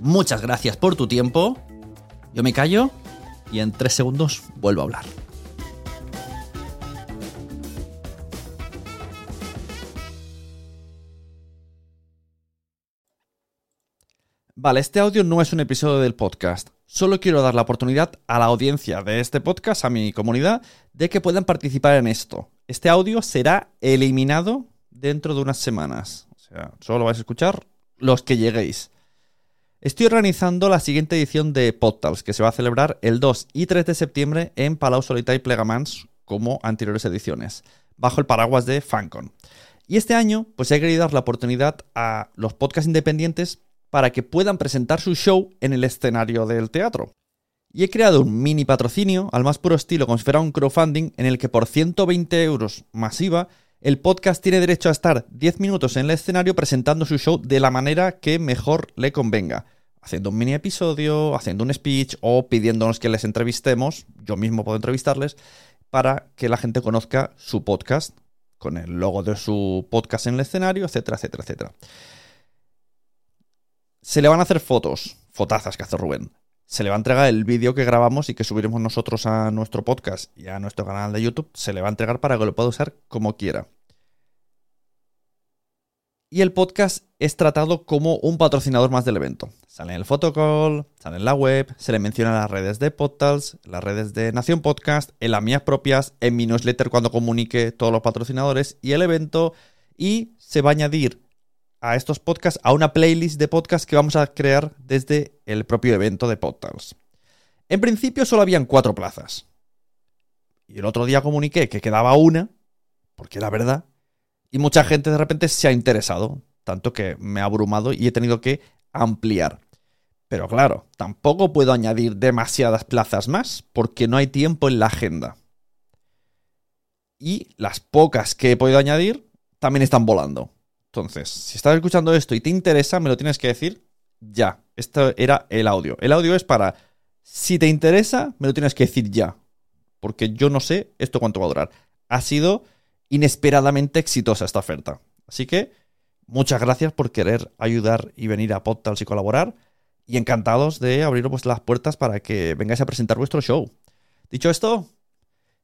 Muchas gracias por tu tiempo. Yo me callo y en tres segundos vuelvo a hablar. Vale, este audio no es un episodio del podcast. Solo quiero dar la oportunidad a la audiencia de este podcast, a mi comunidad, de que puedan participar en esto. Este audio será eliminado dentro de unas semanas. O sea, solo vais a escuchar los que lleguéis. Estoy organizando la siguiente edición de Podtals, que se va a celebrar el 2 y 3 de septiembre en Palau Solità y Plegamans, como anteriores ediciones, bajo el paraguas de Fancon. Y este año, pues he querido dar la oportunidad a los podcasts independientes para que puedan presentar su show en el escenario del teatro. Y he creado un mini patrocinio al más puro estilo, como si fuera un crowdfunding, en el que por 120 euros masiva, el podcast tiene derecho a estar 10 minutos en el escenario presentando su show de la manera que mejor le convenga. Haciendo un mini episodio, haciendo un speech o pidiéndonos que les entrevistemos, yo mismo puedo entrevistarles, para que la gente conozca su podcast, con el logo de su podcast en el escenario, etcétera, etcétera, etcétera. Se le van a hacer fotos, fotazas que hace Rubén. Se le va a entregar el vídeo que grabamos y que subiremos nosotros a nuestro podcast y a nuestro canal de YouTube. Se le va a entregar para que lo pueda usar como quiera. Y el podcast es tratado como un patrocinador más del evento. Sale en el photocall, sale en la web, se le menciona en las redes de Podtals, las redes de Nación Podcast, en las mías propias, en mi newsletter cuando comunique todos los patrocinadores y el evento. Y se va a añadir a estos podcasts a una playlist de podcasts que vamos a crear desde el propio evento de Podtals. En principio solo habían cuatro plazas. Y el otro día comuniqué que quedaba una, porque era verdad, y mucha gente de repente se ha interesado, tanto que me ha abrumado y he tenido que ampliar. Pero claro, tampoco puedo añadir demasiadas plazas más, porque no hay tiempo en la agenda. Y las pocas que he podido añadir también están volando. Entonces, si estás escuchando esto y te interesa, me lo tienes que decir ya. Esto era el audio. El audio es para, si te interesa, me lo tienes que decir ya. Porque yo no sé esto cuánto va a durar. Ha sido inesperadamente exitosa esta oferta. Así que, muchas gracias por querer ayudar y venir a Podtals y colaborar. Y encantados de abriros las puertas para que vengáis a presentar vuestro show. Dicho esto,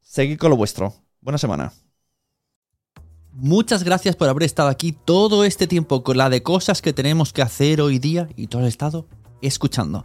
seguid con lo vuestro. Buena semana. Muchas gracias por haber estado aquí todo este tiempo con la de cosas que tenemos que hacer hoy día y todo el estado escuchando.